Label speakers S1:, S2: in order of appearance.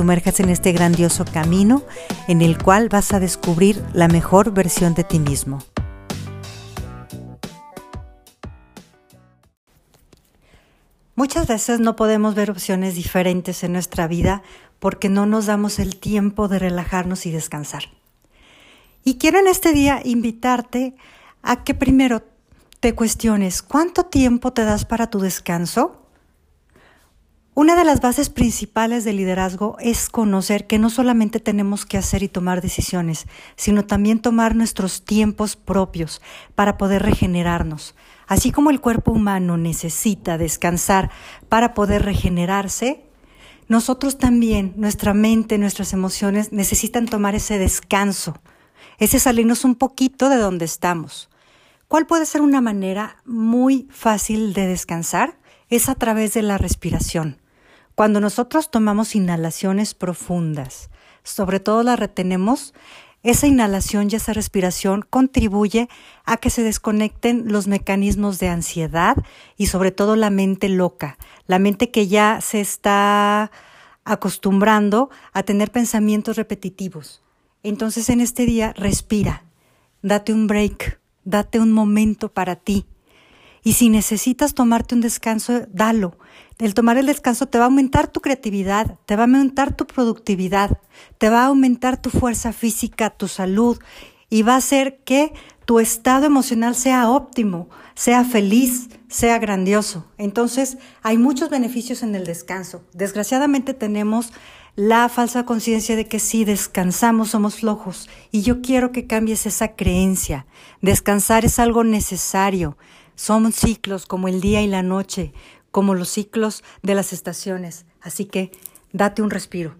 S1: sumerjas en este grandioso camino en el cual vas a descubrir la mejor versión de ti mismo. Muchas veces no podemos ver opciones diferentes en nuestra vida porque no nos damos el tiempo de relajarnos y descansar. Y quiero en este día invitarte a que primero te cuestiones cuánto tiempo te das para tu descanso una de las bases principales del liderazgo es conocer que no solamente tenemos que hacer y tomar decisiones, sino también tomar nuestros tiempos propios para poder regenerarnos. Así como el cuerpo humano necesita descansar para poder regenerarse, nosotros también, nuestra mente, nuestras emociones necesitan tomar ese descanso, ese salirnos un poquito de donde estamos. ¿Cuál puede ser una manera muy fácil de descansar? Es a través de la respiración. Cuando nosotros tomamos inhalaciones profundas, sobre todo la retenemos, esa inhalación y esa respiración contribuye a que se desconecten los mecanismos de ansiedad y sobre todo la mente loca, la mente que ya se está acostumbrando a tener pensamientos repetitivos. Entonces en este día respira, date un break, date un momento para ti. Y si necesitas tomarte un descanso, dalo. El tomar el descanso te va a aumentar tu creatividad, te va a aumentar tu productividad, te va a aumentar tu fuerza física, tu salud y va a hacer que tu estado emocional sea óptimo, sea feliz, sea grandioso. Entonces, hay muchos beneficios en el descanso. Desgraciadamente tenemos la falsa conciencia de que si descansamos somos flojos y yo quiero que cambies esa creencia. Descansar es algo necesario. Son ciclos como el día y la noche, como los ciclos de las estaciones. Así que date un respiro.